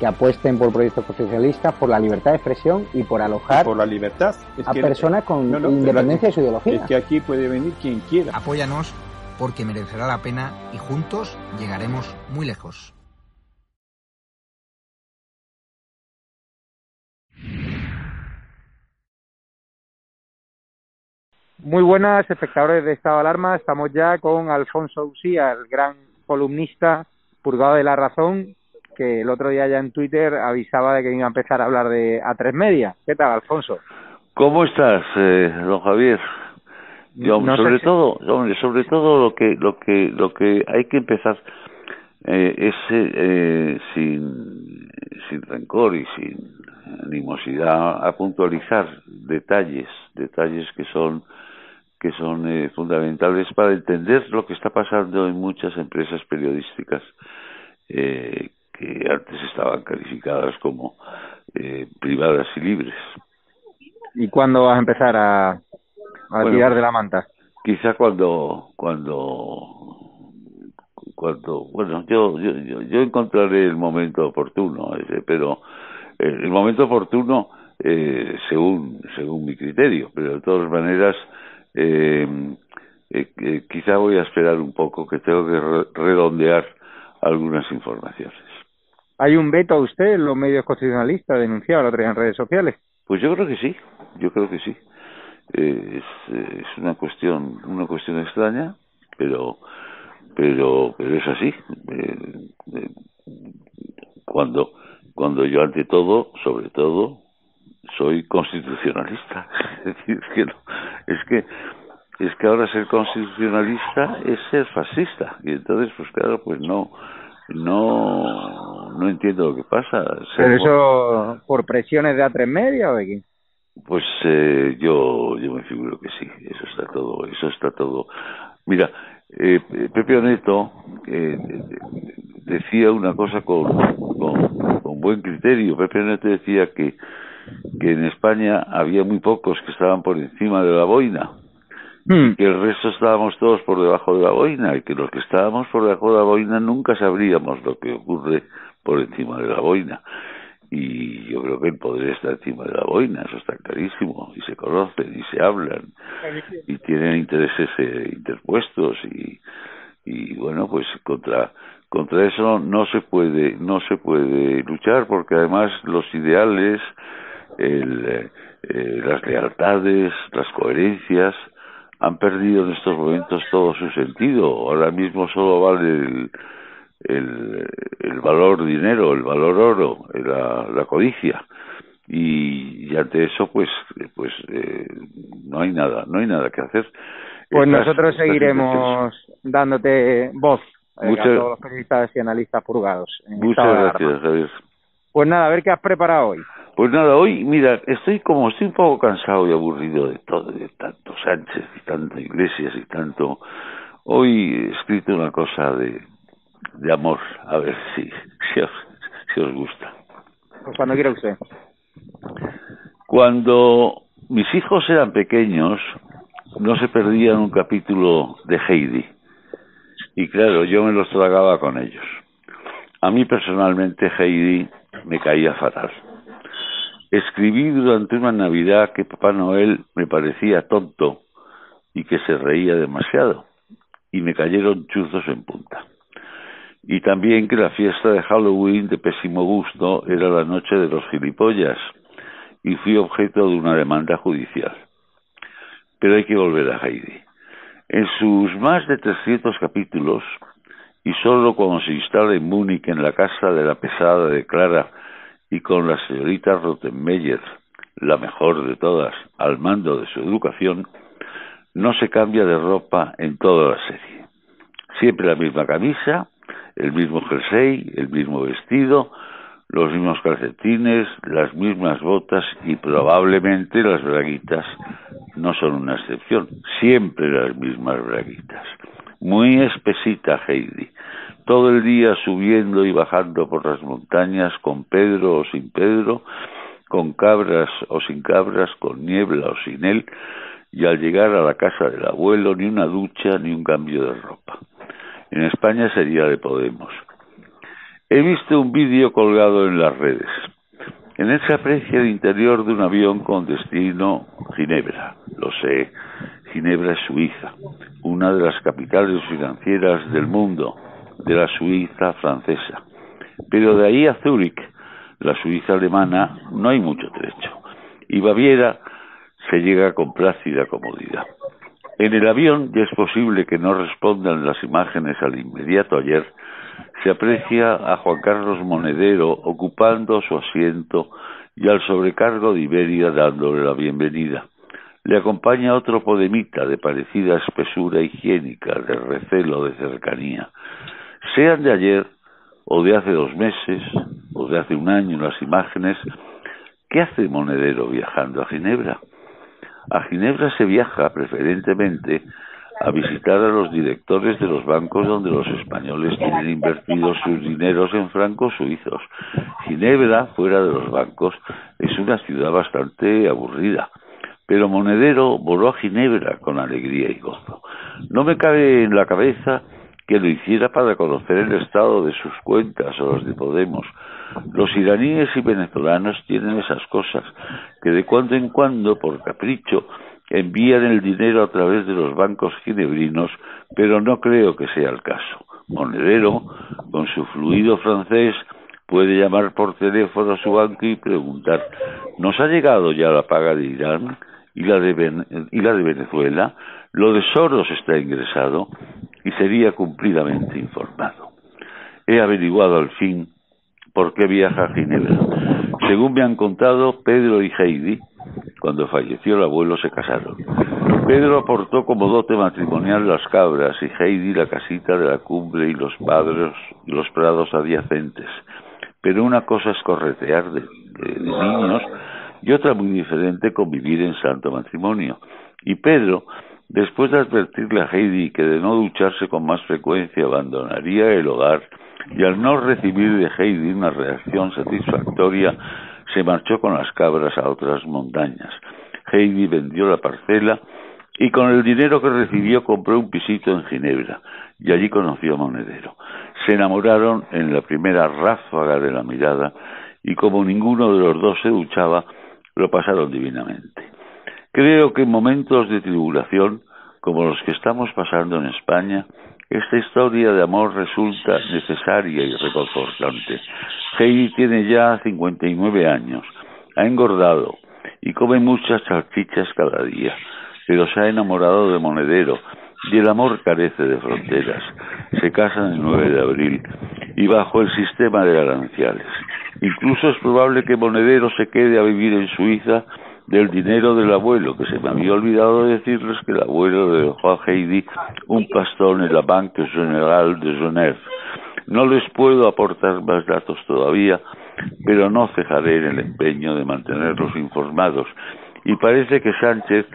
que apuesten por proyectos socialistas, por la libertad de expresión y por alojar por la libertad. a personas con independencia de su ideología. Es que aquí puede venir quien quiera. Apóyanos porque merecerá la pena y juntos llegaremos muy lejos. Muy buenas, espectadores de Estado de Alarma. Estamos ya con Alfonso Usía, el gran columnista purgado de la razón que el otro día ya en Twitter avisaba de que iba a empezar a hablar de A3 Media. ¿Qué tal, Alfonso? ¿Cómo estás, eh, don Javier? Yo, sobre todo, sobre todo lo que lo que lo que hay que empezar eh, es eh, sin sin rencor y sin animosidad a puntualizar detalles, detalles que son que son eh, fundamentales para entender lo que está pasando en muchas empresas periodísticas eh, que antes estaban calificadas como eh, privadas y libres. ¿Y cuándo vas a empezar a, a tirar de la manta? Quizá cuando cuando cuando bueno yo yo yo, encontraré el momento oportuno pero el, momento oportuno eh, según según mi criterio pero de todas maneras eh, eh, quizá voy a esperar un poco que tengo que redondear algunas informaciones ¿Hay un veto a usted en los medios constitucionalistas denunciado la en redes sociales? Pues yo creo que sí, yo creo que sí. Eh, es, es, una cuestión una cuestión extraña, pero pero pero es así. Eh, eh, cuando cuando yo ante todo, sobre todo, soy constitucionalista. es decir, que es que es que ahora ser constitucionalista es ser fascista y entonces pues claro pues no no no entiendo lo que pasa. ¿Pero eso por presiones de A3 Media o de quién? Pues eh, yo yo me figuro que sí, eso está todo, eso está todo. Mira, eh, Pepe Neto eh, decía una cosa con, con, con buen criterio. Pepe Neto decía que que en España había muy pocos que estaban por encima de la boina Hmm. que el resto estábamos todos por debajo de la boina y que los que estábamos por debajo de la boina nunca sabríamos lo que ocurre por encima de la boina. Y yo creo que el poder está encima de la boina, eso está clarísimo, y se conocen y se hablan y tienen intereses eh, interpuestos y, y bueno, pues contra contra eso no se puede no se puede luchar porque además los ideales el, eh, las lealtades las coherencias han perdido en estos momentos todo su sentido. Ahora mismo solo vale el, el, el valor dinero, el valor oro, la, la codicia. Y, y, ante eso, pues, pues eh, no hay nada, no hay nada que hacer. Pues nosotros seguiremos dándote voz a todos los periodistas y analistas purgados. Muchas gracias, Javier. Pues nada, a ver qué has preparado hoy. Pues nada, hoy, mira, estoy como, estoy un poco cansado y aburrido de todo, de tanto Sánchez y tanto Iglesias y tanto... Hoy he escrito una cosa de, de amor, a ver si, si, os, si os gusta. Pues cuando quiera usted. Cuando mis hijos eran pequeños, no se perdían un capítulo de Heidi. Y claro, yo me los tragaba con ellos. A mí personalmente Heidi me caía fatal. Escribí durante una Navidad que Papá Noel me parecía tonto y que se reía demasiado. Y me cayeron chuzos en punta. Y también que la fiesta de Halloween de pésimo gusto era la noche de los gilipollas y fui objeto de una demanda judicial. Pero hay que volver a Heidi. En sus más de 300 capítulos, y solo cuando se instala en Múnich en la casa de la pesada de Clara y con la señorita Rottenmeier, la mejor de todas, al mando de su educación, no se cambia de ropa en toda la serie. Siempre la misma camisa, el mismo jersey, el mismo vestido, los mismos calcetines, las mismas botas y probablemente las braguitas no son una excepción, siempre las mismas braguitas. Muy espesita Heidi, todo el día subiendo y bajando por las montañas con Pedro o sin Pedro, con cabras o sin cabras, con niebla o sin él, y al llegar a la casa del abuelo ni una ducha ni un cambio de ropa. En España sería de Podemos. He visto un vídeo colgado en las redes. En él se aprecia el interior de un avión con destino Ginebra. Lo sé, Ginebra es Suiza, una de las capitales financieras del mundo, de la Suiza francesa. Pero de ahí a Zúrich, la Suiza alemana, no hay mucho trecho. Y Baviera se llega con plácida comodidad. En el avión ya es posible que no respondan las imágenes al inmediato ayer se aprecia a Juan Carlos Monedero ocupando su asiento y al sobrecargo de Iberia dándole la bienvenida. Le acompaña otro podemita de parecida espesura higiénica, de recelo, de cercanía. Sean de ayer o de hace dos meses o de hace un año las imágenes, ¿qué hace Monedero viajando a Ginebra? A Ginebra se viaja preferentemente a visitar a los directores de los bancos donde los españoles tienen invertidos sus dineros en francos suizos. Ginebra, fuera de los bancos, es una ciudad bastante aburrida. Pero Monedero voló a Ginebra con alegría y gozo. No me cabe en la cabeza que lo hiciera para conocer el estado de sus cuentas o los de Podemos. Los iraníes y venezolanos tienen esas cosas que de cuando en cuando, por capricho, envían el dinero a través de los bancos ginebrinos, pero no creo que sea el caso. Monedero, con su fluido francés, puede llamar por teléfono a su banco y preguntar ¿nos ha llegado ya la paga de Irán y la de, y la de Venezuela? Lo de Soros está ingresado y sería cumplidamente informado. He averiguado al fin por qué viaja a Ginebra. Según me han contado, Pedro y Heidi cuando falleció el abuelo se casaron. Pedro aportó como dote matrimonial las cabras y Heidi la casita de la cumbre y los padres y los prados adyacentes. Pero una cosa es corretear de, niños y otra muy diferente convivir en santo matrimonio. Y Pedro, después de advertirle a Heidi que de no ducharse con más frecuencia abandonaría el hogar, y al no recibir de Heidi una reacción satisfactoria, se marchó con las cabras a otras montañas. Heidi vendió la parcela y con el dinero que recibió compró un pisito en Ginebra y allí conoció a Monedero. Se enamoraron en la primera ráfaga de la mirada y como ninguno de los dos se duchaba, lo pasaron divinamente. Creo que en momentos de tribulación, como los que estamos pasando en España, esta historia de amor resulta necesaria y reconfortante. Heidi tiene ya 59 años, ha engordado y come muchas salchichas cada día, pero se ha enamorado de Monedero y el amor carece de fronteras. Se casan el 9 de abril y bajo el sistema de aranciales. Incluso es probable que Monedero se quede a vivir en Suiza del dinero del abuelo, que se me había olvidado decirles que el abuelo dejó a Heidi un pastón en la Banque General de Genève. No les puedo aportar más datos todavía, pero no cejaré en el empeño de mantenerlos informados. Y parece que Sánchez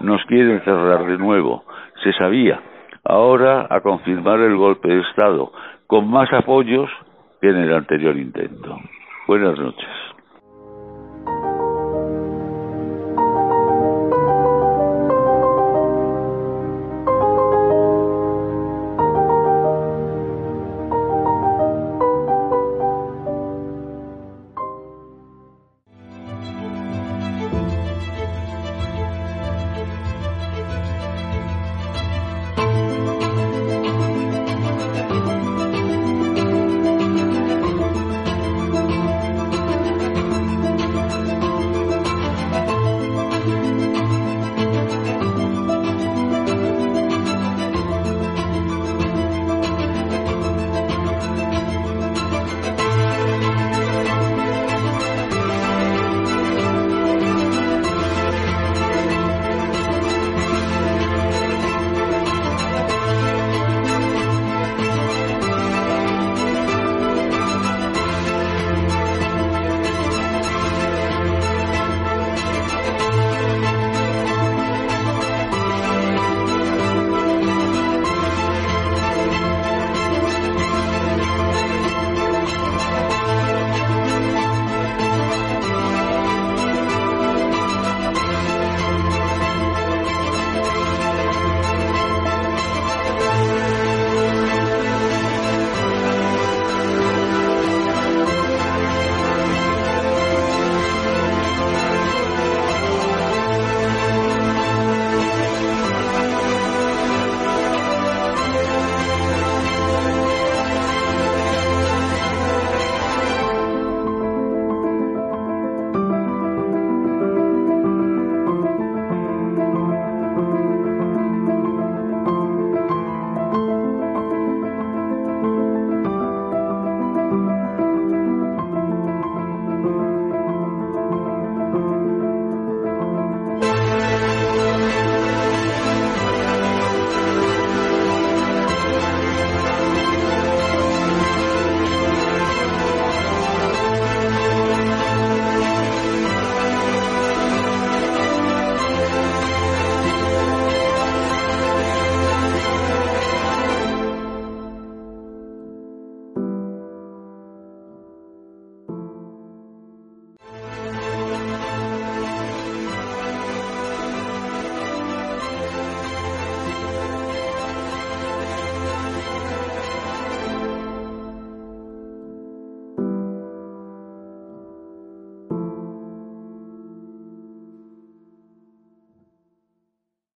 nos quiere encerrar de nuevo. Se sabía. Ahora a confirmar el golpe de Estado, con más apoyos que en el anterior intento. Buenas noches.